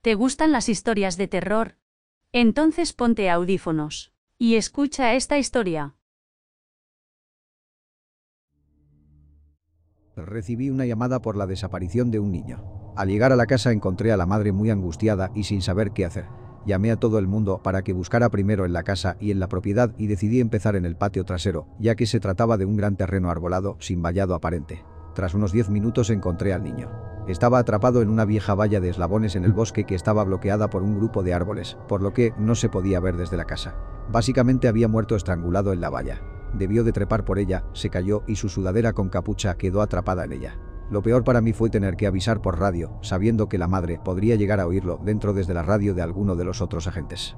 ¿Te gustan las historias de terror? Entonces ponte audífonos y escucha esta historia. Recibí una llamada por la desaparición de un niño. Al llegar a la casa encontré a la madre muy angustiada y sin saber qué hacer. Llamé a todo el mundo para que buscara primero en la casa y en la propiedad y decidí empezar en el patio trasero, ya que se trataba de un gran terreno arbolado sin vallado aparente. Tras unos 10 minutos encontré al niño. Estaba atrapado en una vieja valla de eslabones en el bosque que estaba bloqueada por un grupo de árboles, por lo que no se podía ver desde la casa. Básicamente había muerto estrangulado en la valla. Debió de trepar por ella, se cayó y su sudadera con capucha quedó atrapada en ella. Lo peor para mí fue tener que avisar por radio, sabiendo que la madre podría llegar a oírlo dentro desde la radio de alguno de los otros agentes.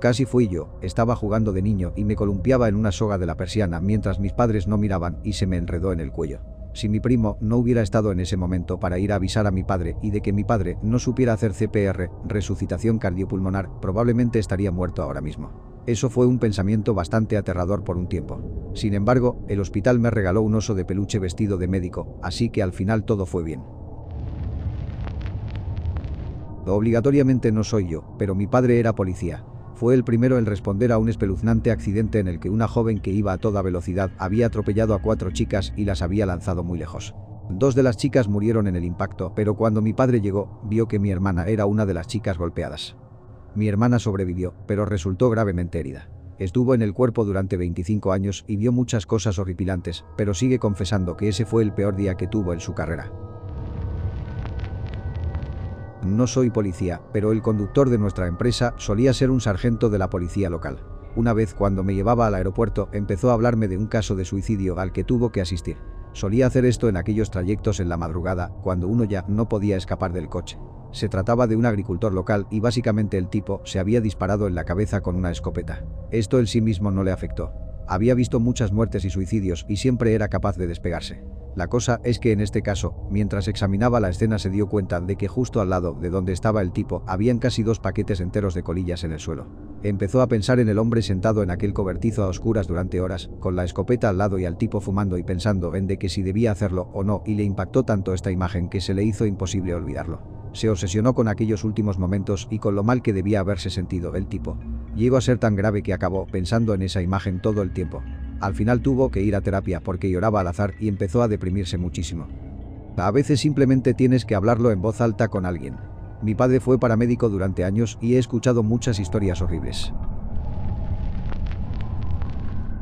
Casi fui yo, estaba jugando de niño y me columpiaba en una soga de la persiana mientras mis padres no miraban y se me enredó en el cuello. Si mi primo no hubiera estado en ese momento para ir a avisar a mi padre y de que mi padre no supiera hacer CPR, resucitación cardiopulmonar, probablemente estaría muerto ahora mismo. Eso fue un pensamiento bastante aterrador por un tiempo. Sin embargo, el hospital me regaló un oso de peluche vestido de médico, así que al final todo fue bien. Obligatoriamente no soy yo, pero mi padre era policía, fue el primero en responder a un espeluznante accidente en el que una joven que iba a toda velocidad había atropellado a cuatro chicas y las había lanzado muy lejos. Dos de las chicas murieron en el impacto, pero cuando mi padre llegó, vio que mi hermana era una de las chicas golpeadas. Mi hermana sobrevivió, pero resultó gravemente herida. Estuvo en el cuerpo durante 25 años y vio muchas cosas horripilantes, pero sigue confesando que ese fue el peor día que tuvo en su carrera. No soy policía, pero el conductor de nuestra empresa solía ser un sargento de la policía local. Una vez cuando me llevaba al aeropuerto empezó a hablarme de un caso de suicidio al que tuvo que asistir. Solía hacer esto en aquellos trayectos en la madrugada, cuando uno ya no podía escapar del coche. Se trataba de un agricultor local y básicamente el tipo se había disparado en la cabeza con una escopeta. Esto en sí mismo no le afectó. Había visto muchas muertes y suicidios y siempre era capaz de despegarse. La cosa es que en este caso, mientras examinaba la escena se dio cuenta de que justo al lado de donde estaba el tipo habían casi dos paquetes enteros de colillas en el suelo. Empezó a pensar en el hombre sentado en aquel cobertizo a oscuras durante horas, con la escopeta al lado y al tipo fumando y pensando en de que si debía hacerlo o no y le impactó tanto esta imagen que se le hizo imposible olvidarlo. Se obsesionó con aquellos últimos momentos y con lo mal que debía haberse sentido el tipo. Llegó a ser tan grave que acabó pensando en esa imagen todo el tiempo. Al final tuvo que ir a terapia porque lloraba al azar y empezó a deprimirse muchísimo. A veces simplemente tienes que hablarlo en voz alta con alguien. Mi padre fue paramédico durante años y he escuchado muchas historias horribles.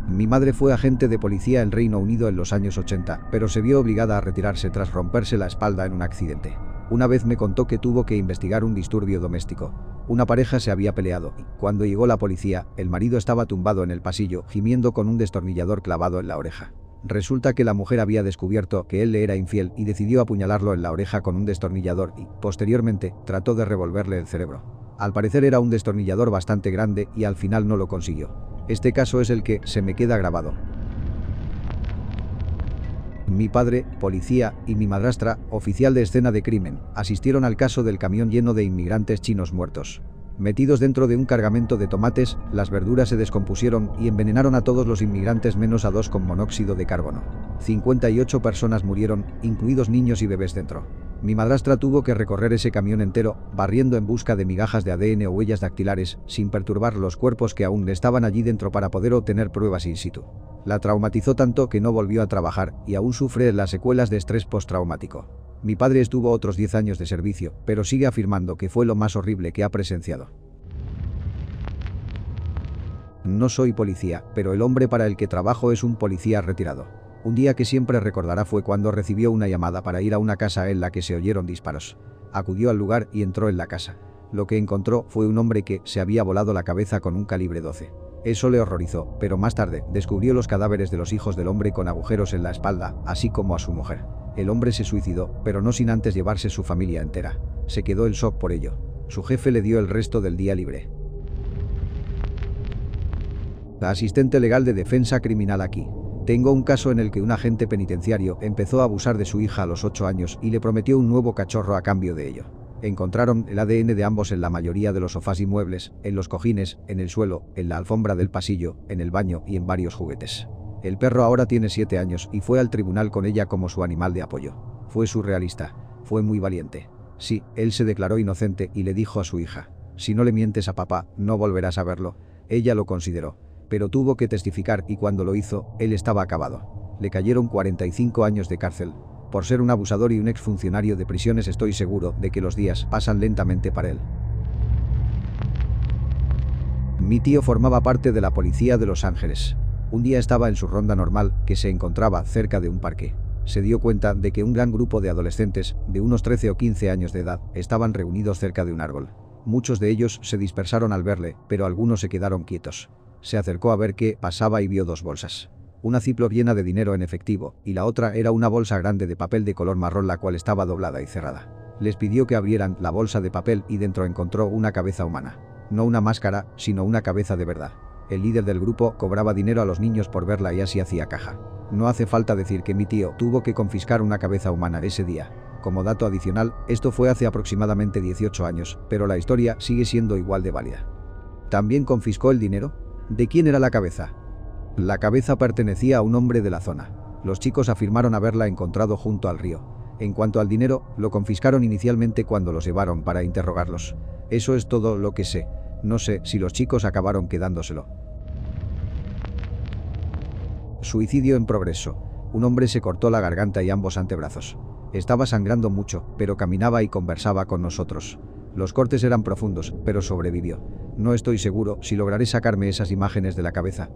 Mi madre fue agente de policía en Reino Unido en los años 80, pero se vio obligada a retirarse tras romperse la espalda en un accidente. Una vez me contó que tuvo que investigar un disturbio doméstico. Una pareja se había peleado y, cuando llegó la policía, el marido estaba tumbado en el pasillo, gimiendo con un destornillador clavado en la oreja. Resulta que la mujer había descubierto que él le era infiel y decidió apuñalarlo en la oreja con un destornillador y, posteriormente, trató de revolverle el cerebro. Al parecer era un destornillador bastante grande y al final no lo consiguió. Este caso es el que se me queda grabado. Mi padre, policía, y mi madrastra, oficial de escena de crimen, asistieron al caso del camión lleno de inmigrantes chinos muertos. Metidos dentro de un cargamento de tomates, las verduras se descompusieron y envenenaron a todos los inmigrantes menos a dos con monóxido de carbono. 58 personas murieron, incluidos niños y bebés dentro. Mi madrastra tuvo que recorrer ese camión entero, barriendo en busca de migajas de ADN o huellas dactilares, sin perturbar los cuerpos que aún estaban allí dentro para poder obtener pruebas in situ. La traumatizó tanto que no volvió a trabajar y aún sufre las secuelas de estrés postraumático. Mi padre estuvo otros 10 años de servicio, pero sigue afirmando que fue lo más horrible que ha presenciado. No soy policía, pero el hombre para el que trabajo es un policía retirado. Un día que siempre recordará fue cuando recibió una llamada para ir a una casa en la que se oyeron disparos. Acudió al lugar y entró en la casa. Lo que encontró fue un hombre que se había volado la cabeza con un calibre 12. Eso le horrorizó, pero más tarde descubrió los cadáveres de los hijos del hombre con agujeros en la espalda, así como a su mujer. El hombre se suicidó, pero no sin antes llevarse su familia entera. Se quedó el shock por ello. Su jefe le dio el resto del día libre. La asistente legal de defensa criminal aquí. Tengo un caso en el que un agente penitenciario empezó a abusar de su hija a los 8 años y le prometió un nuevo cachorro a cambio de ello. Encontraron el ADN de ambos en la mayoría de los sofás y muebles, en los cojines, en el suelo, en la alfombra del pasillo, en el baño y en varios juguetes. El perro ahora tiene 7 años y fue al tribunal con ella como su animal de apoyo. Fue surrealista. Fue muy valiente. Sí, él se declaró inocente y le dijo a su hija, si no le mientes a papá, no volverás a verlo. Ella lo consideró, pero tuvo que testificar y cuando lo hizo, él estaba acabado. Le cayeron 45 años de cárcel. Por ser un abusador y un exfuncionario de prisiones estoy seguro de que los días pasan lentamente para él. Mi tío formaba parte de la policía de Los Ángeles. Un día estaba en su ronda normal, que se encontraba cerca de un parque. Se dio cuenta de que un gran grupo de adolescentes, de unos 13 o 15 años de edad, estaban reunidos cerca de un árbol. Muchos de ellos se dispersaron al verle, pero algunos se quedaron quietos. Se acercó a ver qué pasaba y vio dos bolsas. Una ciplo llena de dinero en efectivo, y la otra era una bolsa grande de papel de color marrón la cual estaba doblada y cerrada. Les pidió que abrieran la bolsa de papel y dentro encontró una cabeza humana. No una máscara, sino una cabeza de verdad. El líder del grupo cobraba dinero a los niños por verla y así hacía caja. No hace falta decir que mi tío tuvo que confiscar una cabeza humana ese día. Como dato adicional, esto fue hace aproximadamente 18 años, pero la historia sigue siendo igual de válida. ¿También confiscó el dinero? ¿De quién era la cabeza? La cabeza pertenecía a un hombre de la zona. Los chicos afirmaron haberla encontrado junto al río. En cuanto al dinero, lo confiscaron inicialmente cuando los llevaron para interrogarlos. Eso es todo lo que sé. No sé si los chicos acabaron quedándoselo. Suicidio en progreso. Un hombre se cortó la garganta y ambos antebrazos. Estaba sangrando mucho, pero caminaba y conversaba con nosotros. Los cortes eran profundos, pero sobrevivió. No estoy seguro si lograré sacarme esas imágenes de la cabeza.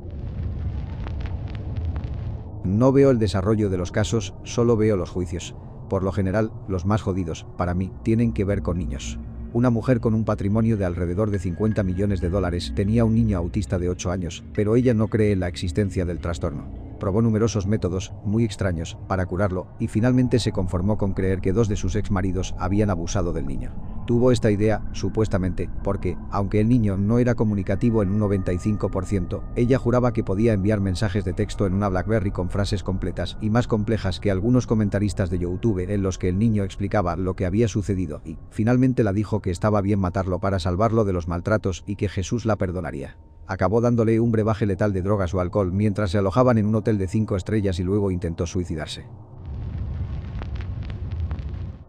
No veo el desarrollo de los casos, solo veo los juicios. Por lo general, los más jodidos, para mí, tienen que ver con niños. Una mujer con un patrimonio de alrededor de 50 millones de dólares tenía un niño autista de 8 años, pero ella no cree en la existencia del trastorno. Probó numerosos métodos, muy extraños, para curarlo, y finalmente se conformó con creer que dos de sus ex maridos habían abusado del niño. Tuvo esta idea, supuestamente, porque, aunque el niño no era comunicativo en un 95%, ella juraba que podía enviar mensajes de texto en una BlackBerry con frases completas y más complejas que algunos comentaristas de YouTube en los que el niño explicaba lo que había sucedido y, finalmente la dijo que estaba bien matarlo para salvarlo de los maltratos y que Jesús la perdonaría. Acabó dándole un brebaje letal de drogas o alcohol mientras se alojaban en un hotel de cinco estrellas y luego intentó suicidarse.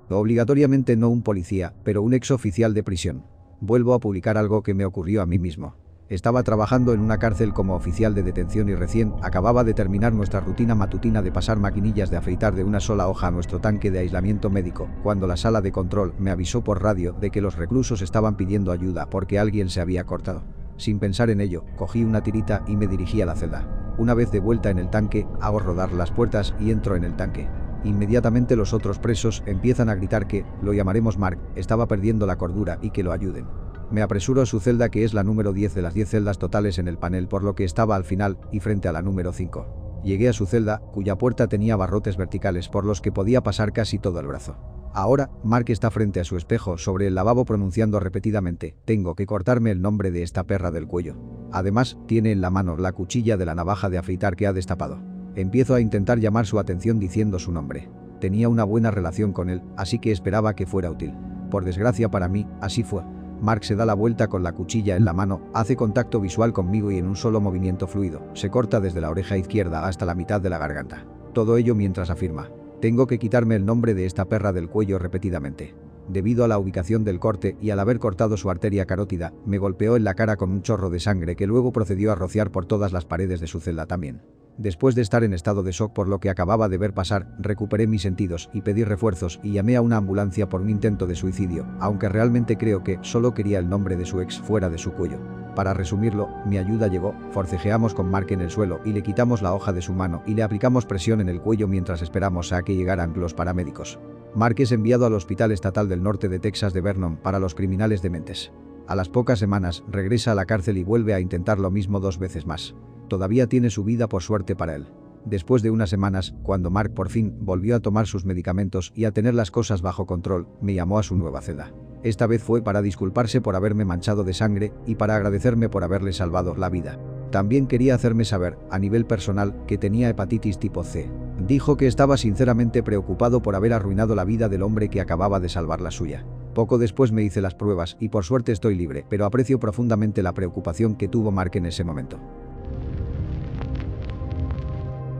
Obligatoriamente no un policía, pero un ex oficial de prisión. Vuelvo a publicar algo que me ocurrió a mí mismo. Estaba trabajando en una cárcel como oficial de detención y recién acababa de terminar nuestra rutina matutina de pasar maquinillas de afeitar de una sola hoja a nuestro tanque de aislamiento médico, cuando la sala de control me avisó por radio de que los reclusos estaban pidiendo ayuda porque alguien se había cortado. Sin pensar en ello, cogí una tirita y me dirigí a la celda. Una vez de vuelta en el tanque, hago rodar las puertas y entro en el tanque. Inmediatamente los otros presos empiezan a gritar que, lo llamaremos Mark, estaba perdiendo la cordura y que lo ayuden. Me apresuro a su celda que es la número 10 de las 10 celdas totales en el panel por lo que estaba al final y frente a la número 5. Llegué a su celda, cuya puerta tenía barrotes verticales por los que podía pasar casi todo el brazo. Ahora, Mark está frente a su espejo sobre el lavabo pronunciando repetidamente, tengo que cortarme el nombre de esta perra del cuello. Además, tiene en la mano la cuchilla de la navaja de afeitar que ha destapado. Empiezo a intentar llamar su atención diciendo su nombre. Tenía una buena relación con él, así que esperaba que fuera útil. Por desgracia para mí, así fue. Mark se da la vuelta con la cuchilla en la mano, hace contacto visual conmigo y en un solo movimiento fluido, se corta desde la oreja izquierda hasta la mitad de la garganta. Todo ello mientras afirma, tengo que quitarme el nombre de esta perra del cuello repetidamente. Debido a la ubicación del corte y al haber cortado su arteria carótida, me golpeó en la cara con un chorro de sangre que luego procedió a rociar por todas las paredes de su celda también. Después de estar en estado de shock por lo que acababa de ver pasar, recuperé mis sentidos y pedí refuerzos y llamé a una ambulancia por un intento de suicidio, aunque realmente creo que solo quería el nombre de su ex fuera de su cuello. Para resumirlo, mi ayuda llegó, forcejeamos con Mark en el suelo y le quitamos la hoja de su mano y le aplicamos presión en el cuello mientras esperamos a que llegaran los paramédicos. Mark es enviado al Hospital Estatal del Norte de Texas de Vernon para los criminales dementes. A las pocas semanas, regresa a la cárcel y vuelve a intentar lo mismo dos veces más. Todavía tiene su vida por suerte para él. Después de unas semanas, cuando Mark por fin volvió a tomar sus medicamentos y a tener las cosas bajo control, me llamó a su nueva celda. Esta vez fue para disculparse por haberme manchado de sangre y para agradecerme por haberle salvado la vida. También quería hacerme saber, a nivel personal, que tenía hepatitis tipo C. Dijo que estaba sinceramente preocupado por haber arruinado la vida del hombre que acababa de salvar la suya. Poco después me hice las pruebas y por suerte estoy libre, pero aprecio profundamente la preocupación que tuvo Mark en ese momento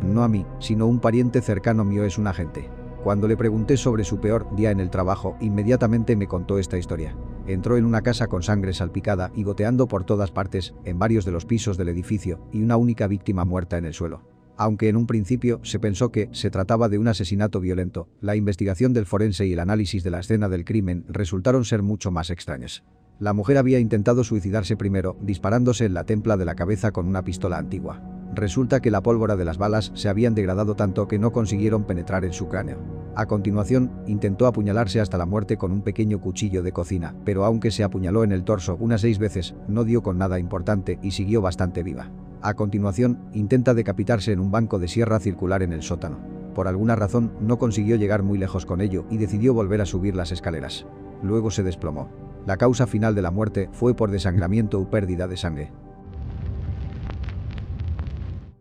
no a mí, sino un pariente cercano mío es un agente. Cuando le pregunté sobre su peor día en el trabajo, inmediatamente me contó esta historia. Entró en una casa con sangre salpicada y goteando por todas partes, en varios de los pisos del edificio, y una única víctima muerta en el suelo. Aunque en un principio se pensó que se trataba de un asesinato violento, la investigación del forense y el análisis de la escena del crimen resultaron ser mucho más extrañas. La mujer había intentado suicidarse primero, disparándose en la templa de la cabeza con una pistola antigua. Resulta que la pólvora de las balas se habían degradado tanto que no consiguieron penetrar en su cráneo. A continuación, intentó apuñalarse hasta la muerte con un pequeño cuchillo de cocina, pero aunque se apuñaló en el torso unas seis veces, no dio con nada importante y siguió bastante viva. A continuación, intenta decapitarse en un banco de sierra circular en el sótano. Por alguna razón, no consiguió llegar muy lejos con ello y decidió volver a subir las escaleras. Luego se desplomó. La causa final de la muerte fue por desangramiento u pérdida de sangre.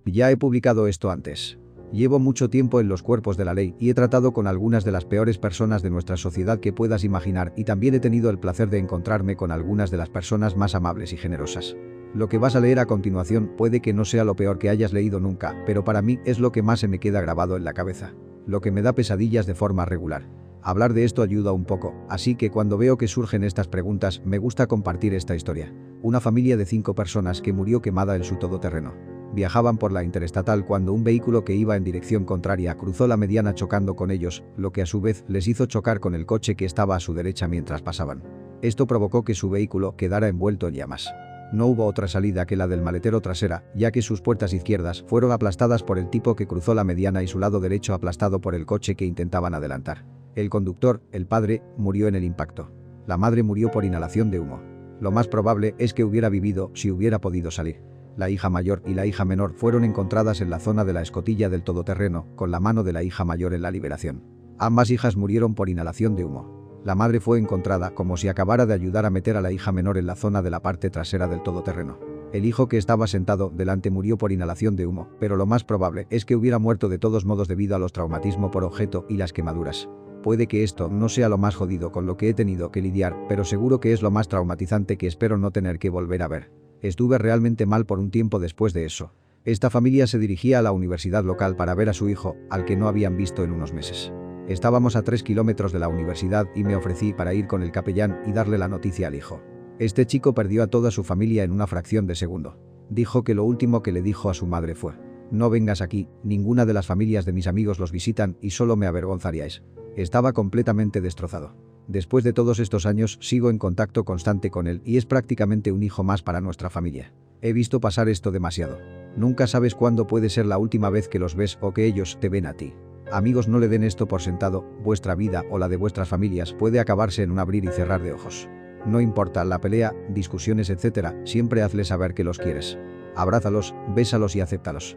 Ya he publicado esto antes. Llevo mucho tiempo en los cuerpos de la ley y he tratado con algunas de las peores personas de nuestra sociedad que puedas imaginar y también he tenido el placer de encontrarme con algunas de las personas más amables y generosas. Lo que vas a leer a continuación puede que no sea lo peor que hayas leído nunca, pero para mí es lo que más se me queda grabado en la cabeza. Lo que me da pesadillas de forma regular. Hablar de esto ayuda un poco, así que cuando veo que surgen estas preguntas me gusta compartir esta historia. Una familia de cinco personas que murió quemada en su todoterreno viajaban por la interestatal cuando un vehículo que iba en dirección contraria cruzó la mediana chocando con ellos, lo que a su vez les hizo chocar con el coche que estaba a su derecha mientras pasaban. Esto provocó que su vehículo quedara envuelto en llamas. No hubo otra salida que la del maletero trasera, ya que sus puertas izquierdas fueron aplastadas por el tipo que cruzó la mediana y su lado derecho aplastado por el coche que intentaban adelantar. El conductor, el padre, murió en el impacto. La madre murió por inhalación de humo. Lo más probable es que hubiera vivido si hubiera podido salir. La hija mayor y la hija menor fueron encontradas en la zona de la escotilla del todoterreno, con la mano de la hija mayor en la liberación. Ambas hijas murieron por inhalación de humo. La madre fue encontrada como si acabara de ayudar a meter a la hija menor en la zona de la parte trasera del todoterreno. El hijo que estaba sentado delante murió por inhalación de humo, pero lo más probable es que hubiera muerto de todos modos debido a los traumatismos por objeto y las quemaduras. Puede que esto no sea lo más jodido con lo que he tenido que lidiar, pero seguro que es lo más traumatizante que espero no tener que volver a ver. Estuve realmente mal por un tiempo después de eso. Esta familia se dirigía a la universidad local para ver a su hijo, al que no habían visto en unos meses. Estábamos a tres kilómetros de la universidad y me ofrecí para ir con el capellán y darle la noticia al hijo. Este chico perdió a toda su familia en una fracción de segundo. Dijo que lo último que le dijo a su madre fue, no vengas aquí, ninguna de las familias de mis amigos los visitan y solo me avergonzaríais. Estaba completamente destrozado. Después de todos estos años sigo en contacto constante con él y es prácticamente un hijo más para nuestra familia. He visto pasar esto demasiado. Nunca sabes cuándo puede ser la última vez que los ves o que ellos te ven a ti. Amigos no le den esto por sentado, vuestra vida o la de vuestras familias puede acabarse en un abrir y cerrar de ojos. No importa la pelea, discusiones etc., siempre hazle saber que los quieres. Abrázalos, bésalos y acéptalos.